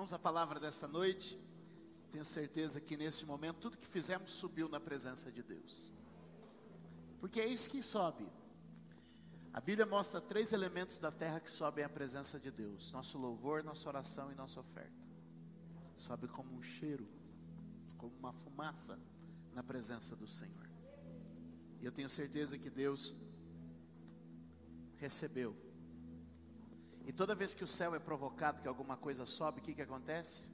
Vamos à palavra desta noite. Tenho certeza que nesse momento tudo que fizemos subiu na presença de Deus. Porque é isso que sobe. A Bíblia mostra três elementos da terra que sobem à presença de Deus: nosso louvor, nossa oração e nossa oferta. Sobe como um cheiro, como uma fumaça na presença do Senhor. E eu tenho certeza que Deus recebeu e toda vez que o céu é provocado, que alguma coisa sobe, o que, que acontece?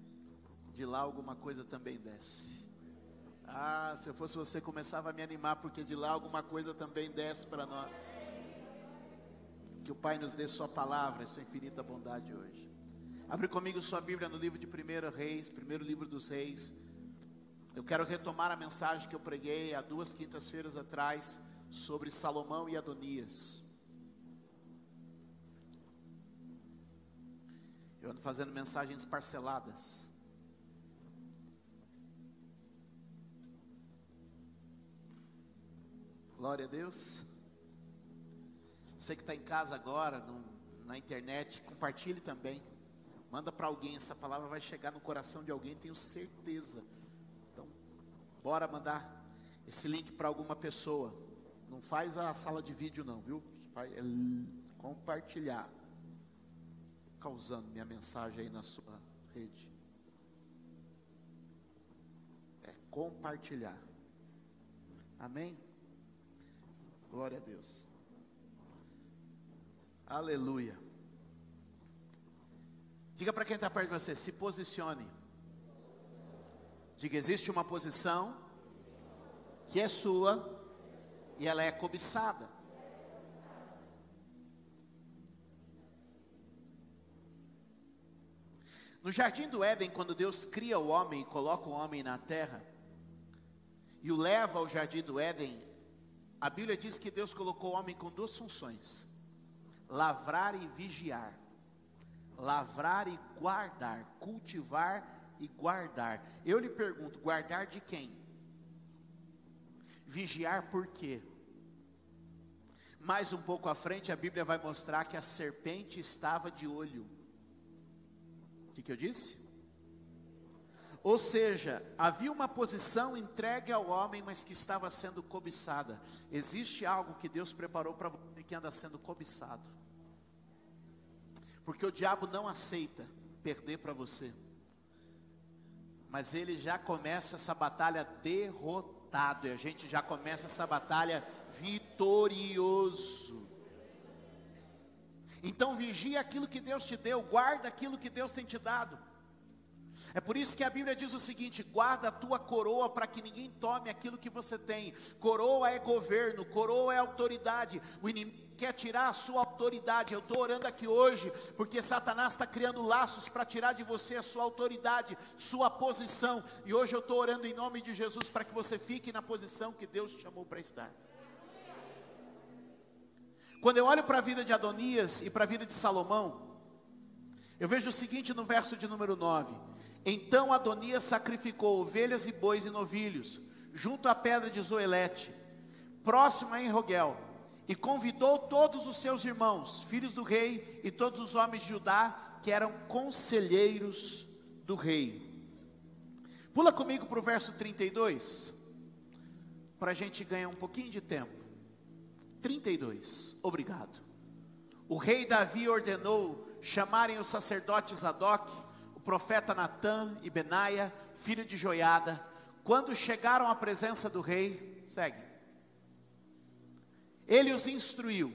De lá alguma coisa também desce. Ah, se eu fosse você, começava a me animar, porque de lá alguma coisa também desce para nós. Que o Pai nos dê Sua palavra e Sua infinita bondade hoje. Abre comigo sua Bíblia no livro de 1 Reis, primeiro livro dos Reis. Eu quero retomar a mensagem que eu preguei há duas quintas-feiras atrás sobre Salomão e Adonias. Eu ando fazendo mensagens parceladas. Glória a Deus. Você que está em casa agora, no, na internet, compartilhe também. Manda para alguém, essa palavra vai chegar no coração de alguém, tenho certeza. Então, bora mandar esse link para alguma pessoa. Não faz a sala de vídeo não, viu? Faz, é, compartilhar causando minha mensagem aí na sua rede? É compartilhar. Amém? Glória a Deus. Aleluia. Diga para quem está perto de você, se posicione. Diga, existe uma posição que é sua e ela é cobiçada. No jardim do Éden, quando Deus cria o homem e coloca o homem na terra, e o leva ao jardim do Éden, a Bíblia diz que Deus colocou o homem com duas funções: lavrar e vigiar. Lavrar e guardar, cultivar e guardar. Eu lhe pergunto: guardar de quem? Vigiar por quê? Mais um pouco à frente, a Bíblia vai mostrar que a serpente estava de olho que, que eu disse? Ou seja, havia uma posição entregue ao homem, mas que estava sendo cobiçada. Existe algo que Deus preparou para você que anda sendo cobiçado. Porque o diabo não aceita perder para você. Mas ele já começa essa batalha derrotado. E a gente já começa essa batalha vitorioso. Então vigia aquilo que Deus te deu, guarda aquilo que Deus tem te dado. É por isso que a Bíblia diz o seguinte: guarda a tua coroa para que ninguém tome aquilo que você tem. Coroa é governo, coroa é autoridade. O inimigo quer tirar a sua autoridade. Eu estou orando aqui hoje, porque Satanás está criando laços para tirar de você a sua autoridade, sua posição. E hoje eu estou orando em nome de Jesus para que você fique na posição que Deus te chamou para estar. Quando eu olho para a vida de Adonias e para a vida de Salomão, eu vejo o seguinte no verso de número 9: Então Adonias sacrificou ovelhas e bois e novilhos, junto à pedra de Zoelete, próximo a Enrogel, e convidou todos os seus irmãos, filhos do rei, e todos os homens de Judá, que eram conselheiros do rei. Pula comigo para o verso 32, para a gente ganhar um pouquinho de tempo. 32. Obrigado. O rei Davi ordenou chamarem os sacerdotes Zadok, o profeta Natã e Benaia, filho de Joiada. Quando chegaram à presença do rei, segue. Ele os instruiu: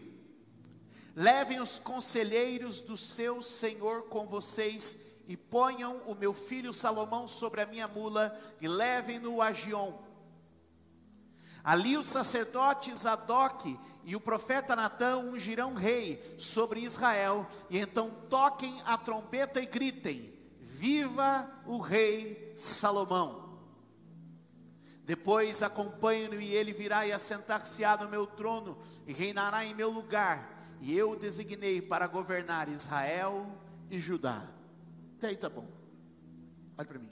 levem os conselheiros do seu senhor com vocês e ponham o meu filho Salomão sobre a minha mula e levem-no a Gion. Ali os sacerdotes Zadok e o profeta Natã ungirão rei sobre Israel, e então toquem a trombeta e gritem: Viva o rei Salomão! Depois acompanhe-no e ele virá e assentar-se-á no meu trono e reinará em meu lugar, e eu o designei para governar Israel e Judá. Até aí tá bom. Olha para mim.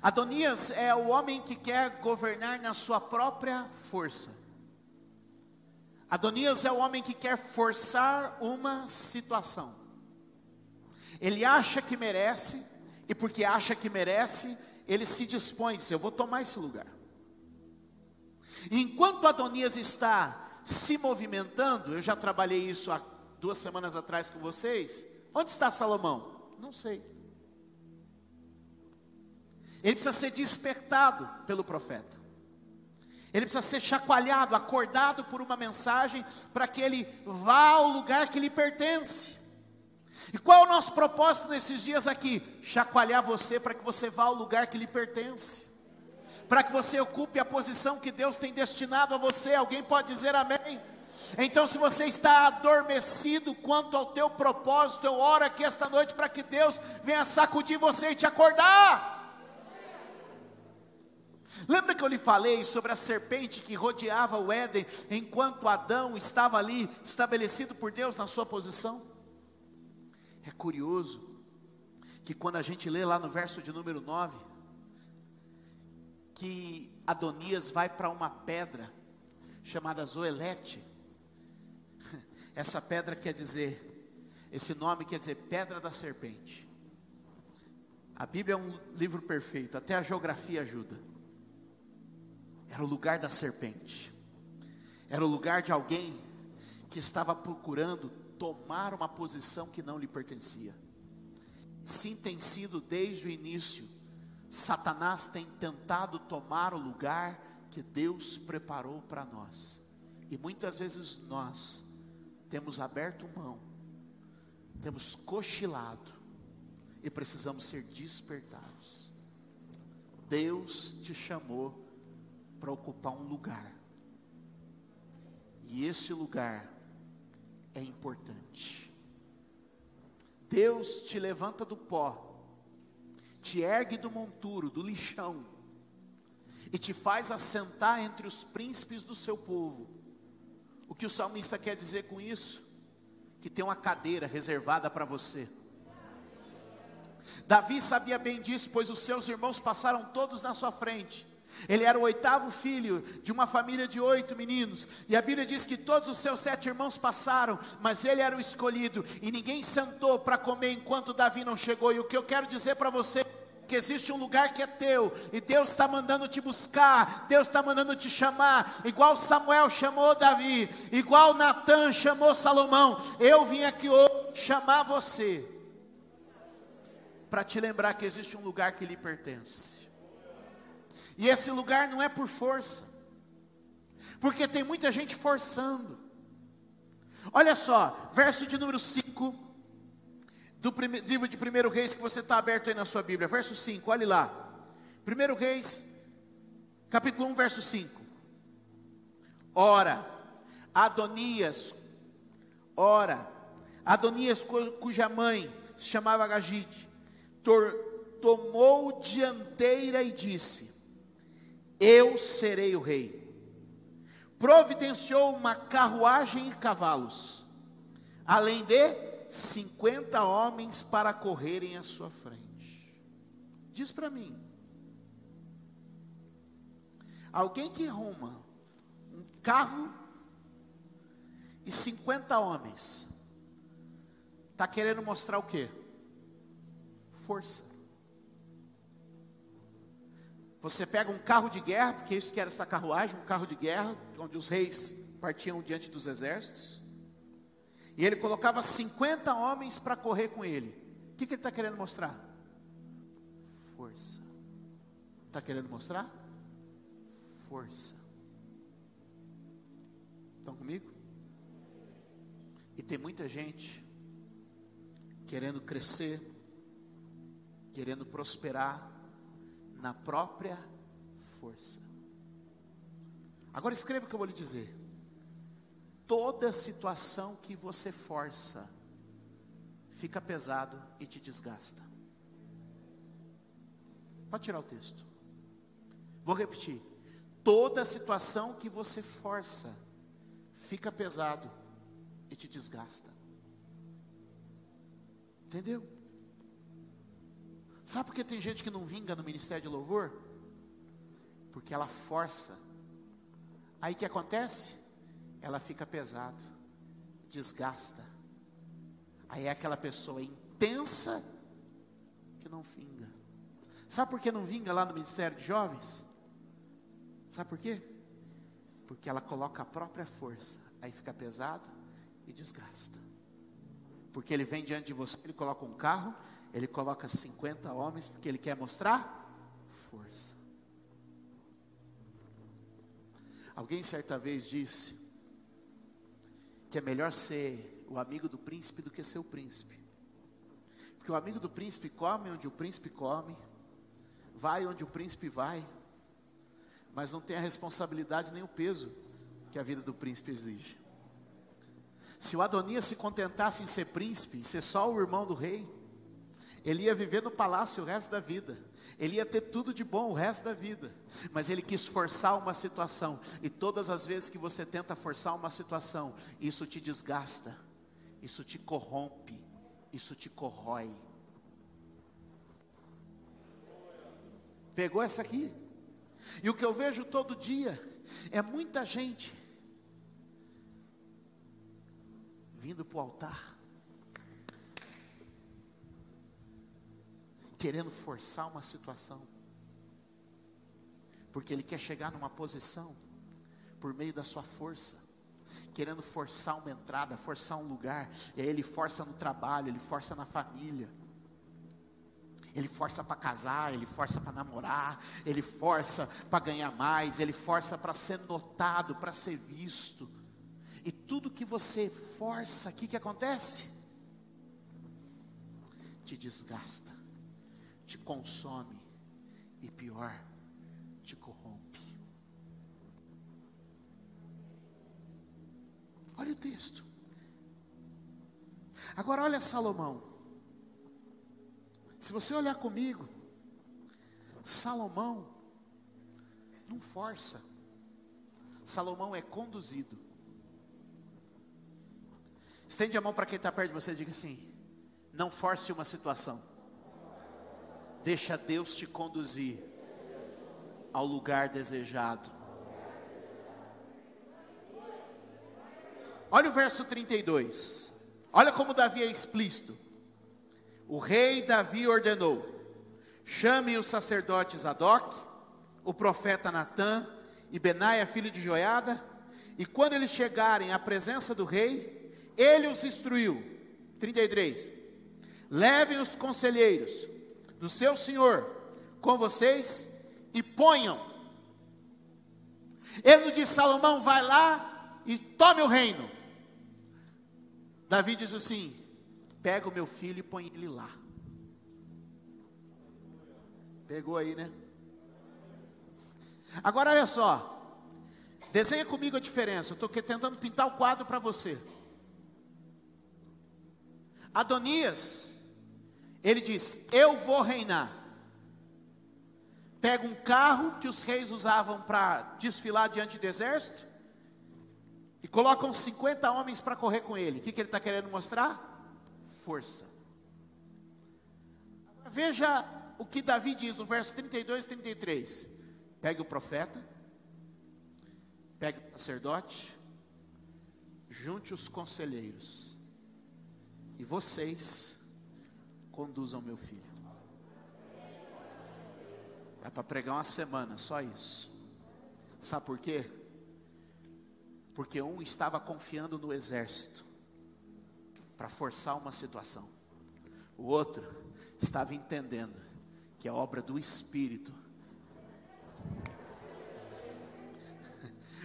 Adonias é o homem que quer governar na sua própria força. Adonias é o homem que quer forçar uma situação. Ele acha que merece, e porque acha que merece, ele se dispõe, diz, eu vou tomar esse lugar. Enquanto Adonias está se movimentando, eu já trabalhei isso há duas semanas atrás com vocês. Onde está Salomão? Não sei. Ele precisa ser despertado pelo profeta. Ele precisa ser chacoalhado, acordado por uma mensagem para que ele vá ao lugar que lhe pertence. E qual é o nosso propósito nesses dias aqui? Chacoalhar você para que você vá ao lugar que lhe pertence. Para que você ocupe a posição que Deus tem destinado a você. Alguém pode dizer amém? Então, se você está adormecido quanto ao teu propósito, eu oro aqui esta noite para que Deus venha sacudir você e te acordar. Lembra que eu lhe falei sobre a serpente que rodeava o Éden enquanto Adão estava ali estabelecido por Deus na sua posição? É curioso que quando a gente lê lá no verso de número 9, que Adonias vai para uma pedra chamada Zoelete. Essa pedra quer dizer, esse nome quer dizer pedra da serpente. A Bíblia é um livro perfeito, até a geografia ajuda. Era o lugar da serpente. Era o lugar de alguém que estava procurando tomar uma posição que não lhe pertencia. Sim, tem sido desde o início. Satanás tem tentado tomar o lugar que Deus preparou para nós. E muitas vezes nós temos aberto mão, temos cochilado e precisamos ser despertados. Deus te chamou para ocupar um lugar. E esse lugar é importante. Deus te levanta do pó, te ergue do monturo, do lixão, e te faz assentar entre os príncipes do seu povo. O que o salmista quer dizer com isso? Que tem uma cadeira reservada para você. Davi sabia bem disso, pois os seus irmãos passaram todos na sua frente. Ele era o oitavo filho de uma família de oito meninos, e a Bíblia diz que todos os seus sete irmãos passaram, mas ele era o escolhido, e ninguém sentou para comer enquanto Davi não chegou. E o que eu quero dizer para você que existe um lugar que é teu, e Deus está mandando te buscar, Deus está mandando te chamar, igual Samuel chamou Davi, igual Natan chamou Salomão. Eu vim aqui hoje chamar você, para te lembrar que existe um lugar que lhe pertence. E esse lugar não é por força, porque tem muita gente forçando. Olha só, verso de número 5 do livro de 1 Reis que você está aberto aí na sua Bíblia, verso 5, olhe lá. 1 Reis, capítulo 1, verso 5. Ora, Adonias, ora, Adonias, cuja mãe se chamava Gagite, tomou dianteira e disse: eu serei o rei. Providenciou uma carruagem e cavalos, além de 50 homens para correrem à sua frente. Diz para mim, alguém que arruma um carro e 50 homens, está querendo mostrar o quê? Força. Você pega um carro de guerra, porque isso que era essa carruagem, um carro de guerra, onde os reis partiam diante dos exércitos. E ele colocava 50 homens para correr com ele. O que, que ele está querendo mostrar? Força. Está querendo mostrar? Força. Estão comigo? E tem muita gente querendo crescer, querendo prosperar, na própria força. Agora escreva o que eu vou lhe dizer. Toda situação que você força fica pesado e te desgasta. Pode tirar o texto. Vou repetir. Toda situação que você força fica pesado e te desgasta. Entendeu? Sabe por que tem gente que não vinga no ministério de louvor? Porque ela força. Aí o que acontece? Ela fica pesado, desgasta. Aí é aquela pessoa intensa que não vinga. Sabe por que não vinga lá no Ministério de Jovens? Sabe por quê? Porque ela coloca a própria força, aí fica pesado e desgasta. Porque ele vem diante de você, ele coloca um carro, ele coloca 50 homens, porque ele quer mostrar força. Alguém certa vez disse que é melhor ser o amigo do príncipe do que ser o príncipe. Porque o amigo do príncipe come onde o príncipe come, vai onde o príncipe vai mas não tem a responsabilidade nem o peso que a vida do príncipe exige. Se o Adonias se contentasse em ser príncipe, em ser só o irmão do rei, ele ia viver no palácio o resto da vida. Ele ia ter tudo de bom o resto da vida. Mas ele quis forçar uma situação. E todas as vezes que você tenta forçar uma situação, isso te desgasta, isso te corrompe, isso te corrói. Pegou essa aqui? E o que eu vejo todo dia é muita gente vindo para o altar, querendo forçar uma situação, porque ele quer chegar numa posição por meio da sua força, querendo forçar uma entrada, forçar um lugar, e aí ele força no trabalho, ele força na família. Ele força para casar, ele força para namorar, ele força para ganhar mais, ele força para ser notado, para ser visto. E tudo que você força, o que, que acontece? Te desgasta, te consome e pior, te corrompe. Olha o texto. Agora olha Salomão. Se você olhar comigo, Salomão não força, Salomão é conduzido. Estende a mão para quem está perto de você e diga assim: não force uma situação, deixa Deus te conduzir ao lugar desejado. Olha o verso 32. Olha como Davi é explícito. O rei Davi ordenou: chame os sacerdotes Zadok, o profeta Natã e Benaia, filho de Joiada, e quando eles chegarem à presença do rei, ele os instruiu. 33. Levem os conselheiros do seu senhor com vocês e ponham. Ele não disse, Salomão, vai lá e tome o reino. Davi diz assim: Pega o meu filho e põe ele lá. Pegou aí, né? Agora olha só. Desenha comigo a diferença. Eu estou tentando pintar o quadro para você. Adonias, ele diz: Eu vou reinar. Pega um carro que os reis usavam para desfilar diante do exército e colocam 50 homens para correr com ele. O que, que ele está querendo mostrar? força. Veja o que Davi diz no verso 32 e 33. Pegue o profeta, pegue o sacerdote, junte os conselheiros, e vocês conduzam meu filho. É para pregar uma semana, só isso. Sabe por quê? Porque um estava confiando no exército, para forçar uma situação. O outro estava entendendo que é obra do Espírito.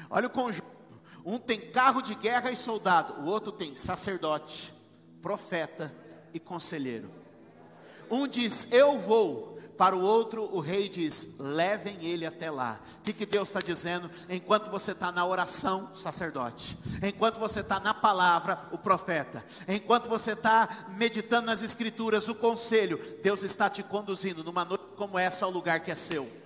Olha o conjunto. Um tem carro de guerra e soldado, o outro tem sacerdote, profeta e conselheiro. Um diz: Eu vou, para o outro, o rei diz: levem ele até lá. O que, que Deus está dizendo? Enquanto você está na oração, sacerdote. Enquanto você está na palavra, o profeta. Enquanto você está meditando nas escrituras, o conselho. Deus está te conduzindo numa noite como essa ao lugar que é seu.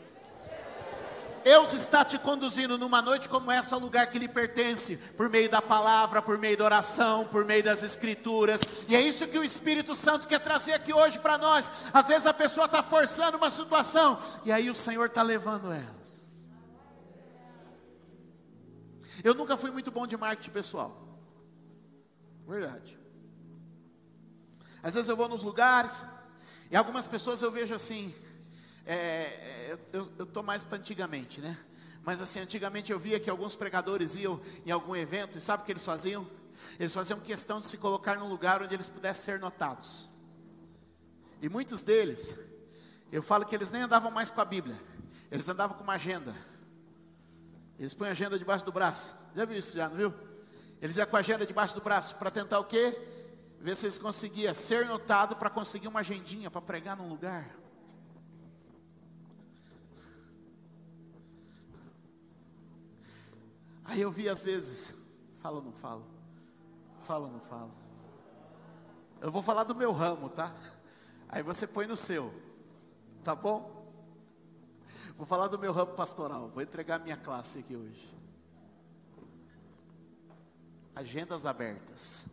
Deus está te conduzindo numa noite como essa ao lugar que lhe pertence, por meio da palavra, por meio da oração, por meio das escrituras, e é isso que o Espírito Santo quer trazer aqui hoje para nós. Às vezes a pessoa está forçando uma situação, e aí o Senhor está levando elas. Eu nunca fui muito bom de marketing pessoal, verdade. Às vezes eu vou nos lugares, e algumas pessoas eu vejo assim, é, é eu estou mais para antigamente, né? Mas assim, antigamente eu via que alguns pregadores iam em algum evento, e sabe o que eles faziam? Eles faziam questão de se colocar num lugar onde eles pudessem ser notados. E muitos deles, eu falo que eles nem andavam mais com a Bíblia, eles andavam com uma agenda. Eles põem a agenda debaixo do braço. Já viu isso já, não viu? Eles iam com a agenda debaixo do braço para tentar o quê? Ver se eles conseguiam ser notado para conseguir uma agendinha para pregar num lugar. Aí eu vi às vezes, falo ou não falo? Falo ou não falo? Eu vou falar do meu ramo, tá? Aí você põe no seu, tá bom? Vou falar do meu ramo pastoral. Vou entregar minha classe aqui hoje. Agendas abertas.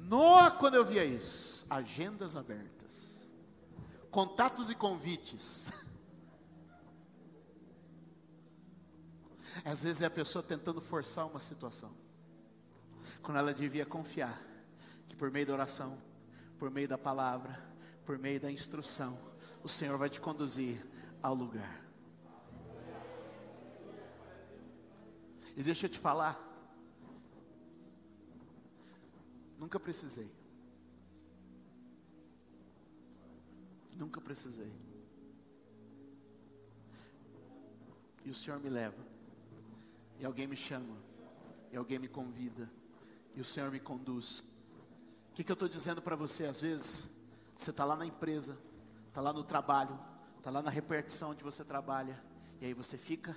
No, quando eu via isso, agendas abertas. Contatos e convites. Às vezes é a pessoa tentando forçar uma situação. Quando ela devia confiar que por meio da oração, por meio da palavra, por meio da instrução, o Senhor vai te conduzir ao lugar. E deixa eu te falar, nunca precisei. Nunca precisei. E o Senhor me leva. E alguém me chama. E alguém me convida. E o Senhor me conduz. O que, que eu estou dizendo para você? Às vezes, você está lá na empresa, está lá no trabalho, está lá na repartição onde você trabalha, e aí você fica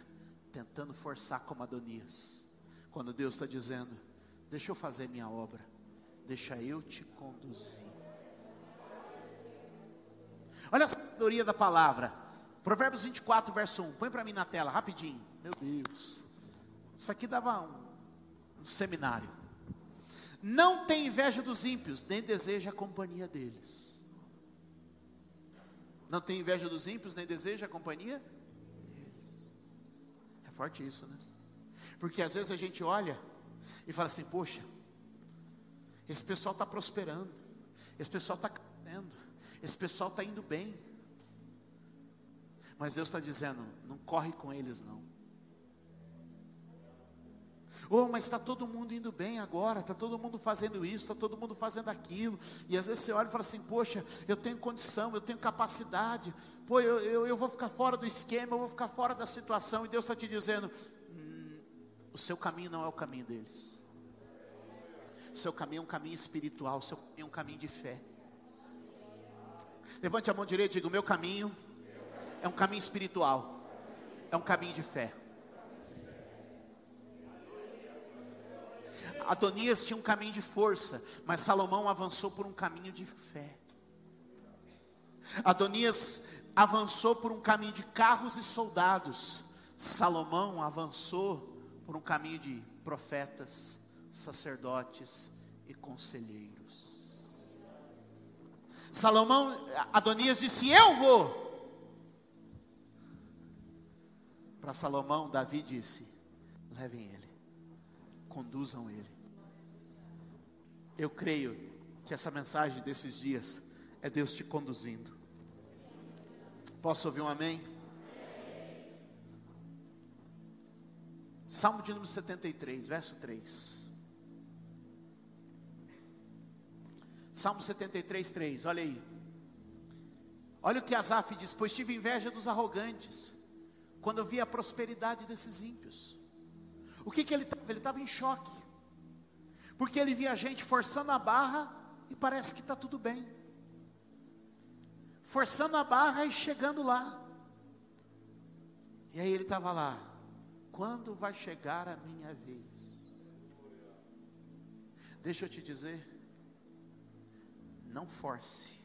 tentando forçar como Adonias, quando Deus está dizendo: Deixa eu fazer minha obra, deixa eu te conduzir. Olha a sabedoria da palavra, Provérbios 24, verso 1. Põe para mim na tela, rapidinho. Meu Deus, isso aqui dava um, um seminário. Não tem inveja dos ímpios, nem deseja a companhia deles. Não tem inveja dos ímpios, nem deseja a companhia deles. É forte isso, né? Porque às vezes a gente olha e fala assim: poxa, esse pessoal está prosperando, esse pessoal está crescendo, esse pessoal está indo bem. Mas Deus está dizendo: não corre com eles, não. Oh, mas está todo mundo indo bem agora, está todo mundo fazendo isso, está todo mundo fazendo aquilo. E às vezes você olha e fala assim: Poxa, eu tenho condição, eu tenho capacidade. Pô, eu, eu, eu vou ficar fora do esquema, eu vou ficar fora da situação. E Deus está te dizendo: hum, O seu caminho não é o caminho deles. O seu caminho é um caminho espiritual, o seu caminho é um caminho de fé. Levante a mão direita e diga: O meu caminho é um caminho espiritual, é um caminho de fé. Adonias tinha um caminho de força, mas Salomão avançou por um caminho de fé. Adonias avançou por um caminho de carros e soldados. Salomão avançou por um caminho de profetas, sacerdotes e conselheiros. Salomão, Adonias disse: Eu vou. Para Salomão, Davi disse: Levem ele conduzam ele. Eu creio que essa mensagem desses dias é Deus te conduzindo. Posso ouvir um amém? Salmo de número 73, verso 3. Salmo 73, 3, olha aí. Olha o que Asaf diz: Pois tive inveja dos arrogantes, quando eu vi a prosperidade desses ímpios. O que, que ele estava? Ele estava em choque. Porque ele via a gente forçando a barra e parece que está tudo bem. Forçando a barra e chegando lá. E aí ele estava lá. Quando vai chegar a minha vez? Deixa eu te dizer. Não force.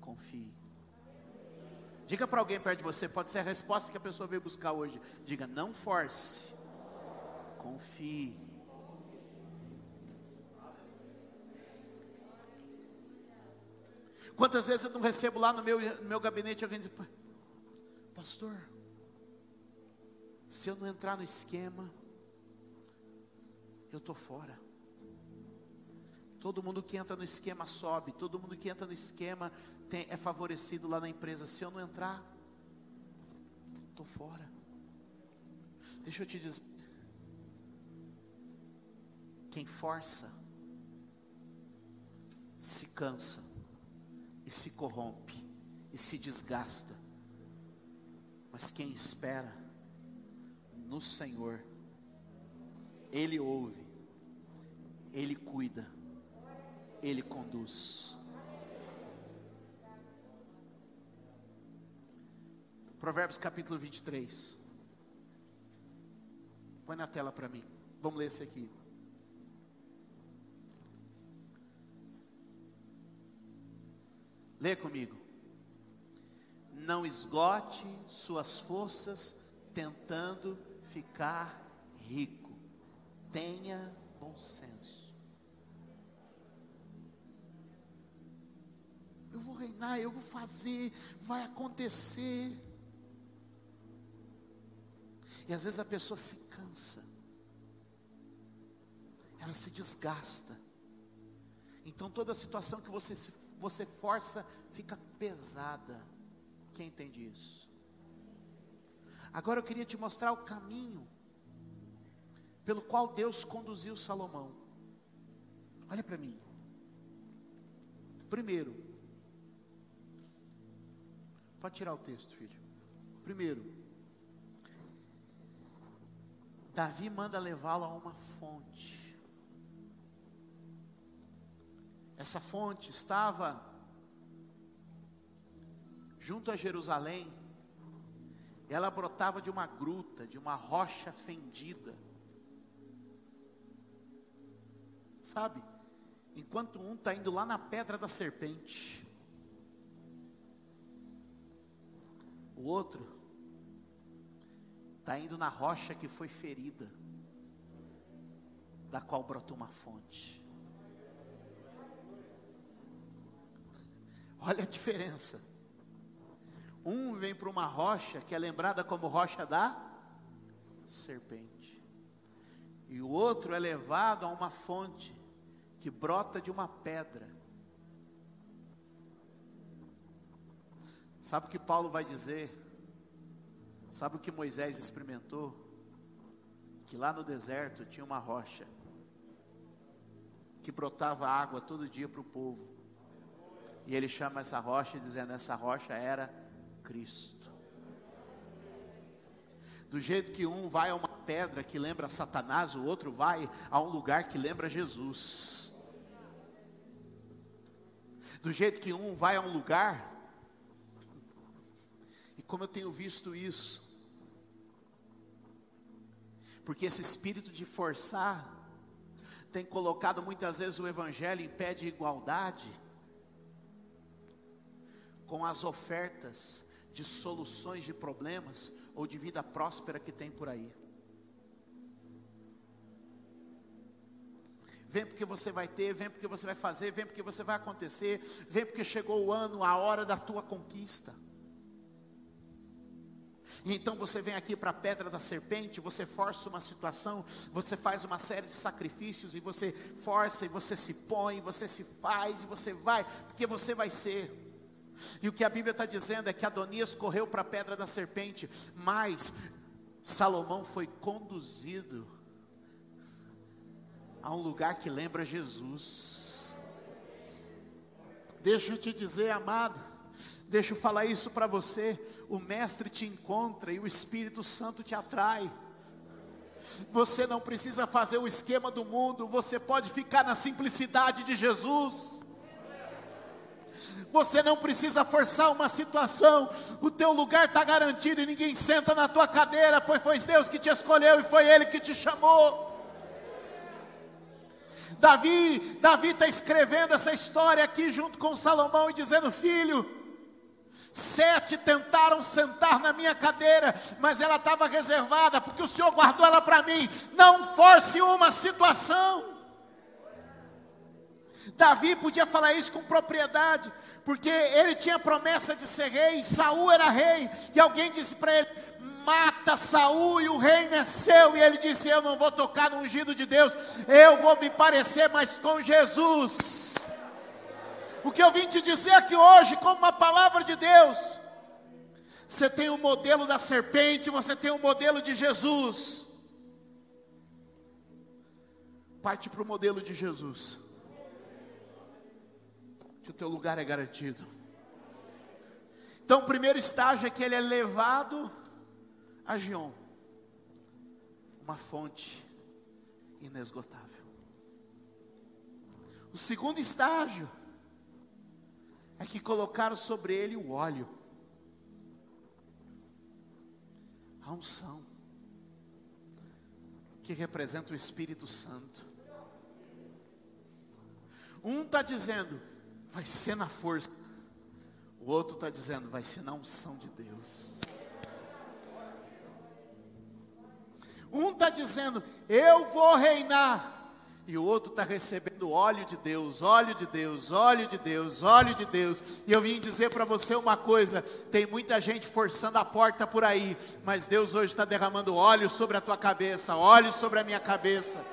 Confie. Diga para alguém perto de você, pode ser a resposta que a pessoa veio buscar hoje. Diga, não force confie. Quantas vezes eu não recebo lá no meu, no meu gabinete alguém diz, pastor, se eu não entrar no esquema, eu estou fora. Todo mundo que entra no esquema sobe, todo mundo que entra no esquema tem, é favorecido lá na empresa. Se eu não entrar, estou fora. Deixa eu te dizer: quem força, se cansa, e se corrompe, e se desgasta. Mas quem espera no Senhor, Ele ouve, Ele cuida ele conduz. Provérbios capítulo 23. Põe na tela para mim. Vamos ler esse aqui. Lê comigo. Não esgote suas forças tentando ficar rico. Tenha bom senso. eu vou reinar, eu vou fazer, vai acontecer. E às vezes a pessoa se cansa, ela se desgasta. Então toda situação que você, você força fica pesada. Quem entende isso? Agora eu queria te mostrar o caminho pelo qual Deus conduziu Salomão. Olha para mim. Primeiro, Pode tirar o texto, filho. Primeiro, Davi manda levá-lo a uma fonte. Essa fonte estava junto a Jerusalém. Ela brotava de uma gruta, de uma rocha fendida. Sabe? Enquanto um está indo lá na pedra da serpente, O outro está indo na rocha que foi ferida, da qual brotou uma fonte. Olha a diferença. Um vem para uma rocha que é lembrada como rocha da serpente. E o outro é levado a uma fonte que brota de uma pedra Sabe o que Paulo vai dizer? Sabe o que Moisés experimentou? Que lá no deserto tinha uma rocha que brotava água todo dia para o povo. E ele chama essa rocha dizendo: essa rocha era Cristo. Do jeito que um vai a uma pedra que lembra Satanás, o outro vai a um lugar que lembra Jesus. Do jeito que um vai a um lugar como eu tenho visto isso. Porque esse espírito de forçar tem colocado muitas vezes o evangelho em pé de igualdade com as ofertas de soluções de problemas ou de vida próspera que tem por aí. Vem porque você vai ter, vem porque você vai fazer, vem porque você vai acontecer, vem porque chegou o ano, a hora da tua conquista. E então você vem aqui para a pedra da serpente, você força uma situação, você faz uma série de sacrifícios e você força e você se põe, você se faz e você vai, porque você vai ser. E o que a Bíblia está dizendo é que Adonias correu para a pedra da serpente, mas Salomão foi conduzido a um lugar que lembra Jesus. Deixa eu te dizer, amado, deixa eu falar isso para você o Mestre te encontra e o Espírito Santo te atrai. Você não precisa fazer o esquema do mundo, você pode ficar na simplicidade de Jesus. Você não precisa forçar uma situação, o teu lugar está garantido e ninguém senta na tua cadeira, pois foi Deus que te escolheu e foi Ele que te chamou. Davi, Davi está escrevendo essa história aqui junto com Salomão e dizendo: Filho, Sete tentaram sentar na minha cadeira, mas ela estava reservada, porque o Senhor guardou ela para mim. Não force uma situação. Davi podia falar isso com propriedade, porque ele tinha promessa de ser rei, Saul era rei, e alguém disse para ele: mata Saul e o reino é seu. E ele disse: Eu não vou tocar no ungido de Deus, eu vou me parecer mais com Jesus. O que eu vim te dizer aqui hoje, como uma palavra de Deus, você tem o modelo da serpente, você tem o modelo de Jesus. Parte para o modelo de Jesus. Que o teu lugar é garantido. Então, o primeiro estágio é que ele é levado a Gion, uma fonte inesgotável. O segundo estágio é que colocaram sobre ele o óleo, a unção, que representa o Espírito Santo. Um está dizendo, vai ser na força, o outro está dizendo, vai ser na unção de Deus. Um está dizendo, eu vou reinar. E o outro está recebendo óleo de Deus, óleo de Deus, óleo de Deus, óleo de Deus. E eu vim dizer para você uma coisa: tem muita gente forçando a porta por aí, mas Deus hoje está derramando óleo sobre a tua cabeça, óleo sobre a minha cabeça.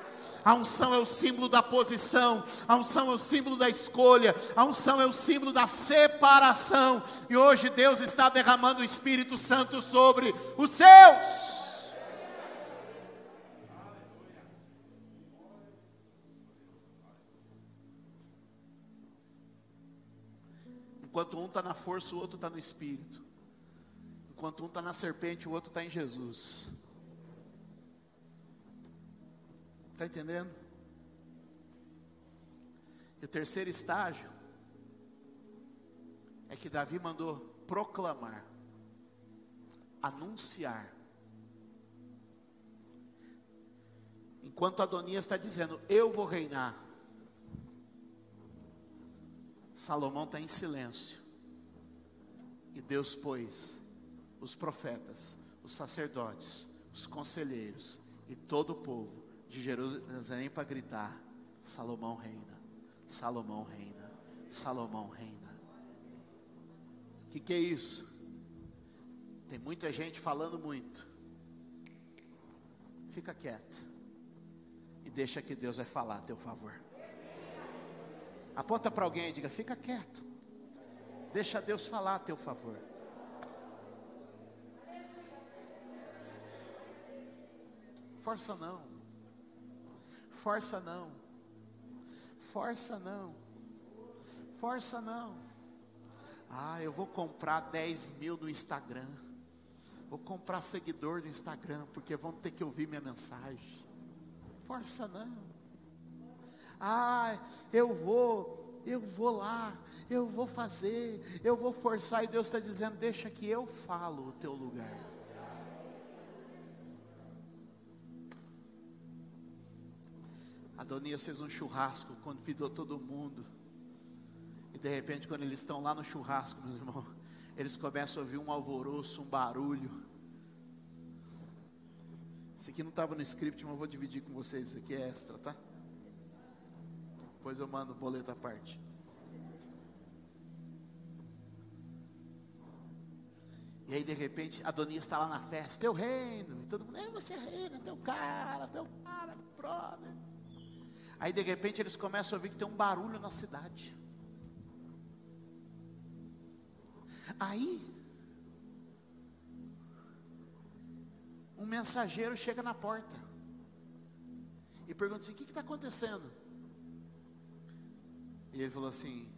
A unção é o símbolo da posição, a unção é o símbolo da escolha, a unção é o símbolo da separação. E hoje Deus está derramando o Espírito Santo sobre os seus. Enquanto um está na força, o outro está no espírito. Enquanto um está na serpente, o outro está em Jesus. Está entendendo? E o terceiro estágio é que Davi mandou proclamar, anunciar. Enquanto Adonias está dizendo, eu vou reinar. Salomão está em silêncio. E Deus pôs os profetas, os sacerdotes, os conselheiros e todo o povo de Jerusalém para gritar: Salomão reina, Salomão reina, Salomão reina. O que, que é isso? Tem muita gente falando muito. Fica quieto e deixa que Deus vai falar a teu favor. Aponta para alguém e diga: fica quieto. Deixa Deus falar a teu favor. Força não. Força não. Força não. Força não. Ah, eu vou comprar 10 mil no Instagram. Vou comprar seguidor no Instagram, porque vão ter que ouvir minha mensagem. Força não. Ah, eu vou, eu vou lá, eu vou fazer, eu vou forçar, e Deus está dizendo: deixa que eu falo o teu lugar. Adonias fez um churrasco, convidou todo mundo. E de repente, quando eles estão lá no churrasco, meu irmão, eles começam a ouvir um alvoroço, um barulho. Isso aqui não estava no script, mas eu vou dividir com vocês. Isso aqui é extra, tá? Depois eu mando o boleto à parte. E aí de repente Adonias está lá na festa, teu reino, e todo mundo, é você é reino, teu cara, teu cara, brother. Aí de repente eles começam a ouvir que tem um barulho na cidade. Aí um mensageiro chega na porta e pergunta assim: o que está acontecendo? E ele falou assim: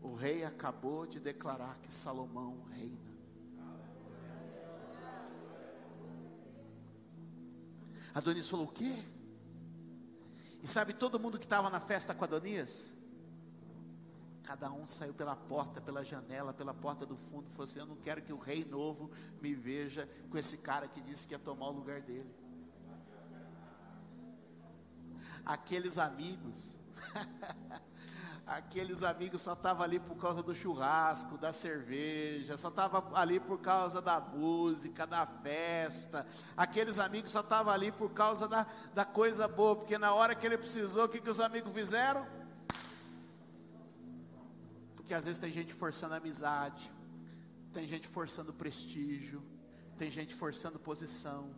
o rei acabou de declarar que Salomão reina. Adonias falou: o quê? E sabe todo mundo que estava na festa com Adonias? Cada um saiu pela porta, pela janela, pela porta do fundo, falou assim: Eu não quero que o rei novo me veja com esse cara que disse que ia tomar o lugar dele. Aqueles amigos aqueles amigos só estavam ali por causa do churrasco, da cerveja, só estavam ali por causa da música, da festa. Aqueles amigos só estavam ali por causa da, da coisa boa, porque na hora que ele precisou, o que, que os amigos fizeram? Porque às vezes tem gente forçando amizade, tem gente forçando prestígio, tem gente forçando posição,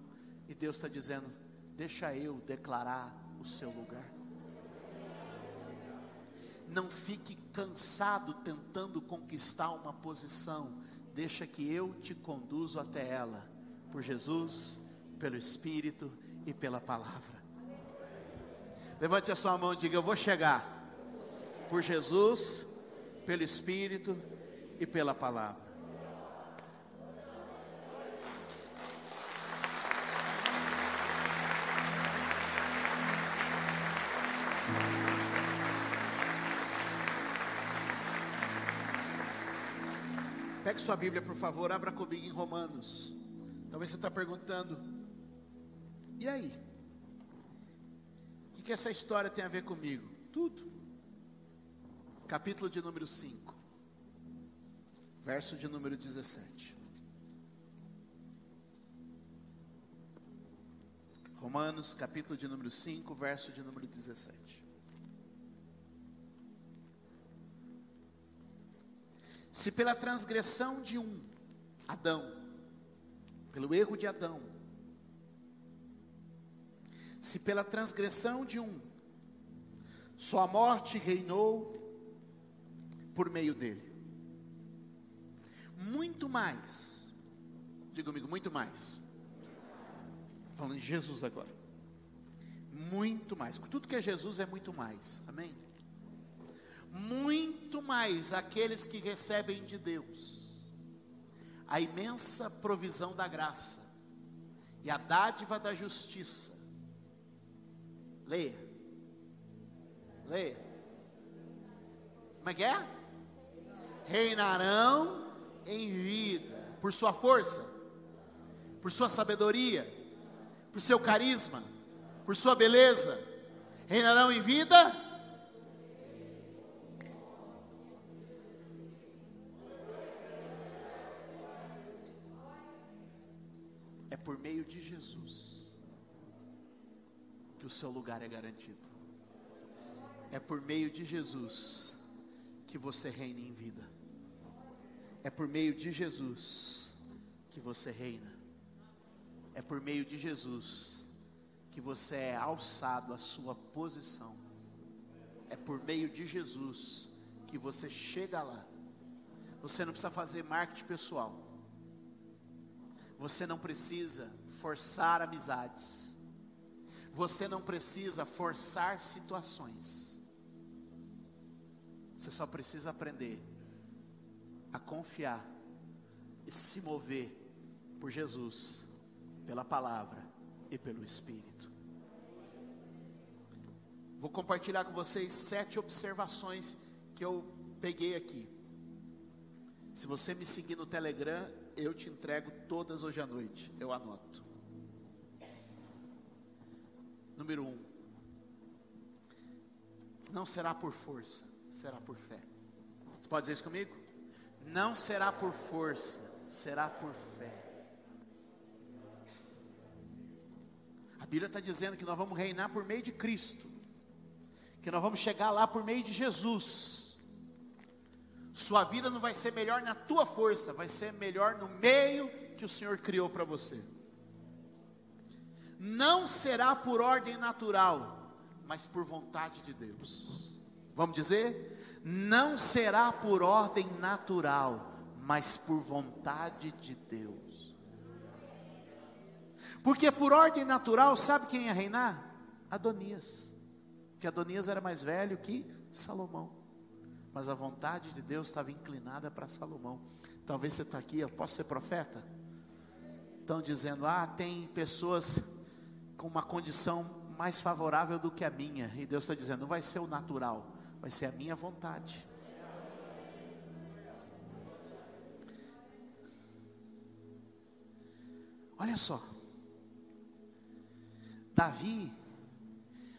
e Deus está dizendo: deixa eu declarar o seu lugar. Não fique cansado tentando conquistar uma posição, deixa que eu te conduzo até ela, por Jesus, pelo Espírito e pela palavra. Levante a sua mão e diga: Eu vou chegar, por Jesus, pelo Espírito e pela palavra. Pegue sua Bíblia, por favor, abra comigo em Romanos. Talvez você está perguntando, e aí? O que, que essa história tem a ver comigo? Tudo. Capítulo de número 5, verso de número 17. Romanos, capítulo de número 5, verso de número 17. Se pela transgressão de um, Adão, pelo erro de Adão, se pela transgressão de um, sua morte reinou por meio dele, muito mais, diga comigo, muito mais, falando de Jesus agora, muito mais, tudo que é Jesus é muito mais, amém? Muito mais aqueles que recebem de Deus a imensa provisão da graça e a dádiva da justiça. Leia. Leia. Como é que é? Reinarão em vida, por sua força, por sua sabedoria, por seu carisma, por sua beleza. Reinarão em vida por meio de Jesus que o seu lugar é garantido. É por meio de Jesus que você reina em vida. É por meio de Jesus que você reina. É por meio de Jesus que você é alçado à sua posição. É por meio de Jesus que você chega lá. Você não precisa fazer marketing pessoal. Você não precisa forçar amizades. Você não precisa forçar situações. Você só precisa aprender a confiar e se mover por Jesus, pela palavra e pelo Espírito. Vou compartilhar com vocês sete observações que eu peguei aqui. Se você me seguir no Telegram, eu te entrego todas hoje à noite. Eu anoto. Número um. Não será por força, será por fé. Você pode dizer isso comigo? Não será por força, será por fé. A Bíblia está dizendo que nós vamos reinar por meio de Cristo, que nós vamos chegar lá por meio de Jesus. Sua vida não vai ser melhor na tua força, vai ser melhor no meio que o Senhor criou para você. Não será por ordem natural, mas por vontade de Deus. Vamos dizer? Não será por ordem natural, mas por vontade de Deus. Porque por ordem natural, sabe quem ia reinar? Adonias. Porque Adonias era mais velho que Salomão mas a vontade de Deus estava inclinada para Salomão. Talvez você está aqui, eu posso ser profeta? Estão dizendo, ah, tem pessoas com uma condição mais favorável do que a minha, e Deus está dizendo, não vai ser o natural, vai ser a minha vontade. Olha só, Davi,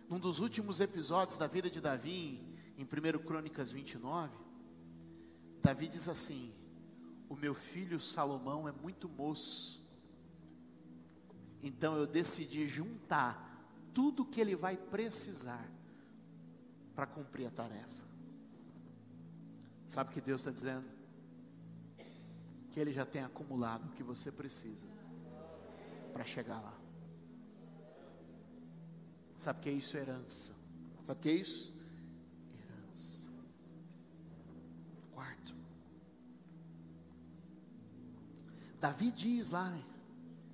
num dos últimos episódios da vida de Davi, em 1 Crônicas 29, Davi diz assim: O meu filho Salomão é muito moço, então eu decidi juntar tudo que ele vai precisar para cumprir a tarefa. Sabe o que Deus está dizendo? Que ele já tem acumulado o que você precisa para chegar lá. Sabe o que é isso? Herança. Sabe o que é isso? Herança. Quarto. Davi diz lá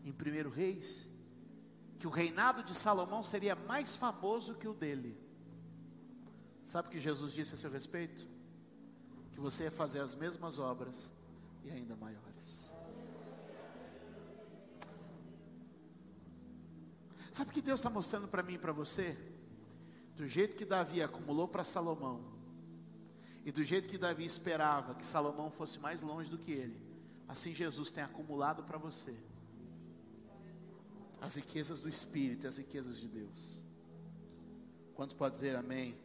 em 1 Reis que o reinado de Salomão seria mais famoso que o dele. Sabe o que Jesus disse a seu respeito? Que você ia fazer as mesmas obras e ainda maiores. Sabe o que Deus está mostrando para mim e para você? Do jeito que Davi acumulou para Salomão, e do jeito que Davi esperava que Salomão fosse mais longe do que ele, assim Jesus tem acumulado para você as riquezas do Espírito, as riquezas de Deus. Quantos pode dizer amém?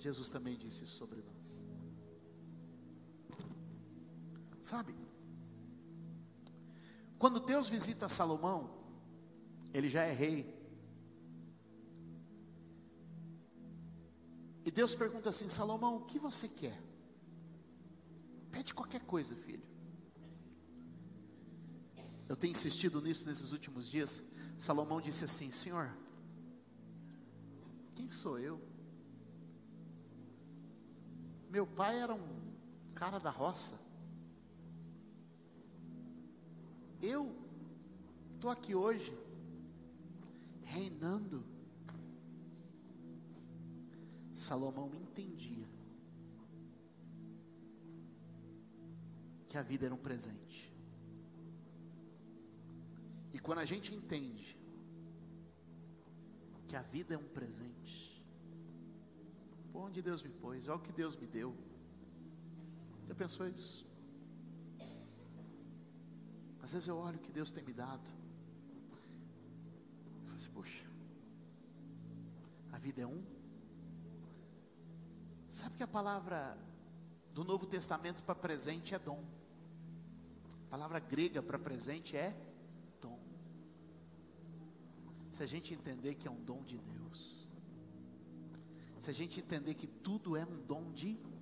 Jesus também disse isso sobre nós. Sabe? Quando Deus visita Salomão, ele já é rei. E Deus pergunta assim: Salomão, o que você quer? Pede qualquer coisa, filho. Eu tenho insistido nisso nesses últimos dias. Salomão disse assim: Senhor, quem sou eu? Meu pai era um cara da roça. Eu estou aqui hoje reinando. Salomão entendia que a vida era um presente. E quando a gente entende que a vida é um presente, por onde Deus me pôs, olha o que Deus me deu. Já pensou isso? Às vezes eu olho o que Deus tem me dado falo assim, poxa, a vida é um. Sabe que a palavra do Novo Testamento para presente é dom. A palavra grega para presente é dom. Se a gente entender que é um dom de Deus, se a gente entender que tudo é um dom de Deus.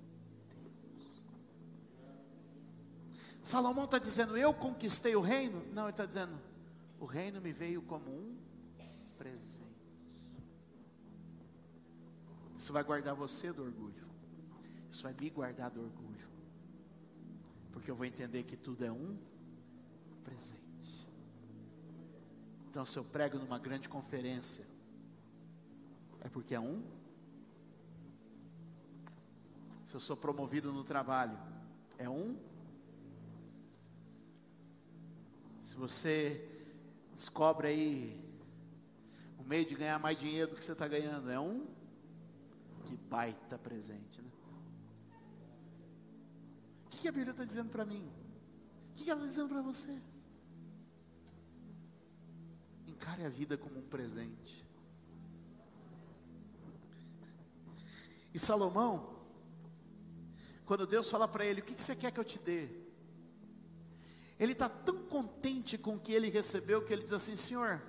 Salomão está dizendo, eu conquistei o reino? Não, ele está dizendo, o reino me veio como um presente. Isso vai guardar você do orgulho. Isso vai me guardar do orgulho. Porque eu vou entender que tudo é um presente. Então, se eu prego numa grande conferência, é porque é um. Se eu sou promovido no trabalho, é um. Se você descobre aí o meio de ganhar mais dinheiro do que você está ganhando é um que baita presente, né? O que, a Bíblia está dizendo para mim? O que, que ela está dizendo para você? Encare a vida como um presente. E Salomão, quando Deus fala para ele: O que, que você quer que eu te dê? Ele está tão contente com o que ele recebeu que ele diz assim: Senhor,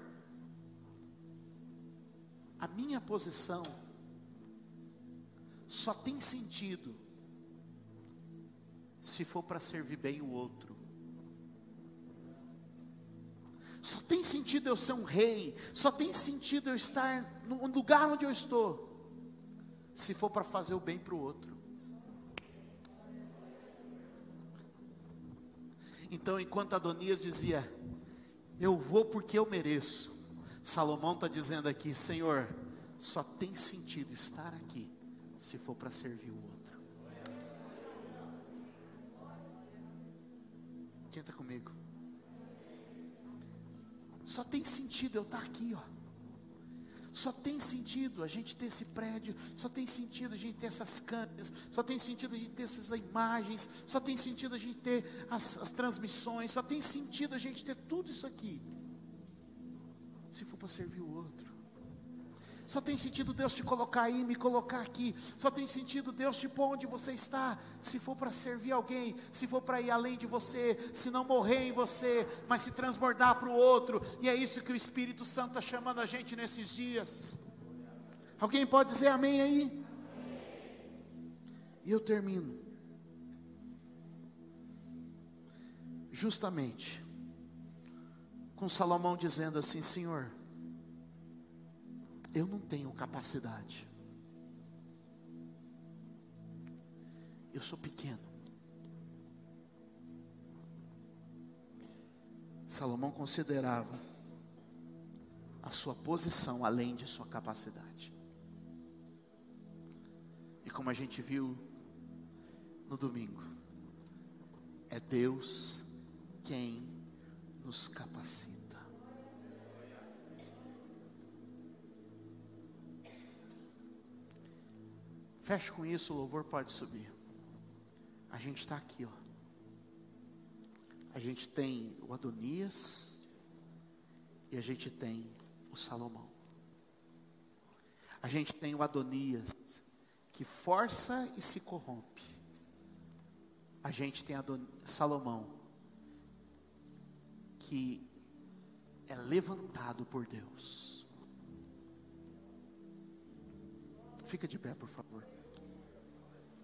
a minha posição só tem sentido se for para servir bem o outro. Só tem sentido eu ser um rei, só tem sentido eu estar no lugar onde eu estou, se for para fazer o bem para o outro. Então, enquanto Adonias dizia, eu vou porque eu mereço, Salomão está dizendo aqui: Senhor, só tem sentido estar aqui se for para servir o outro. Quem está comigo? Só tem sentido eu estar aqui, ó. Só tem sentido a gente ter esse prédio, só tem sentido a gente ter essas câmeras, só tem sentido a gente ter essas imagens, só tem sentido a gente ter as, as transmissões, só tem sentido a gente ter tudo isso aqui se for para servir o outro. Só tem sentido Deus te colocar aí, me colocar aqui. Só tem sentido Deus te pôr onde você está, se for para servir alguém, se for para ir além de você, se não morrer em você, mas se transbordar para o outro. E é isso que o Espírito Santo está chamando a gente nesses dias. Alguém pode dizer amém aí? E eu termino. Justamente com Salomão dizendo assim: Senhor, eu não tenho capacidade, eu sou pequeno. Salomão considerava a sua posição além de sua capacidade. E como a gente viu no domingo, é Deus quem nos capacita. Feche com isso, o louvor pode subir. A gente está aqui, ó. A gente tem o Adonias e a gente tem o Salomão. A gente tem o Adonias que força e se corrompe. A gente tem Adon Salomão que é levantado por Deus. Fica de pé, por favor.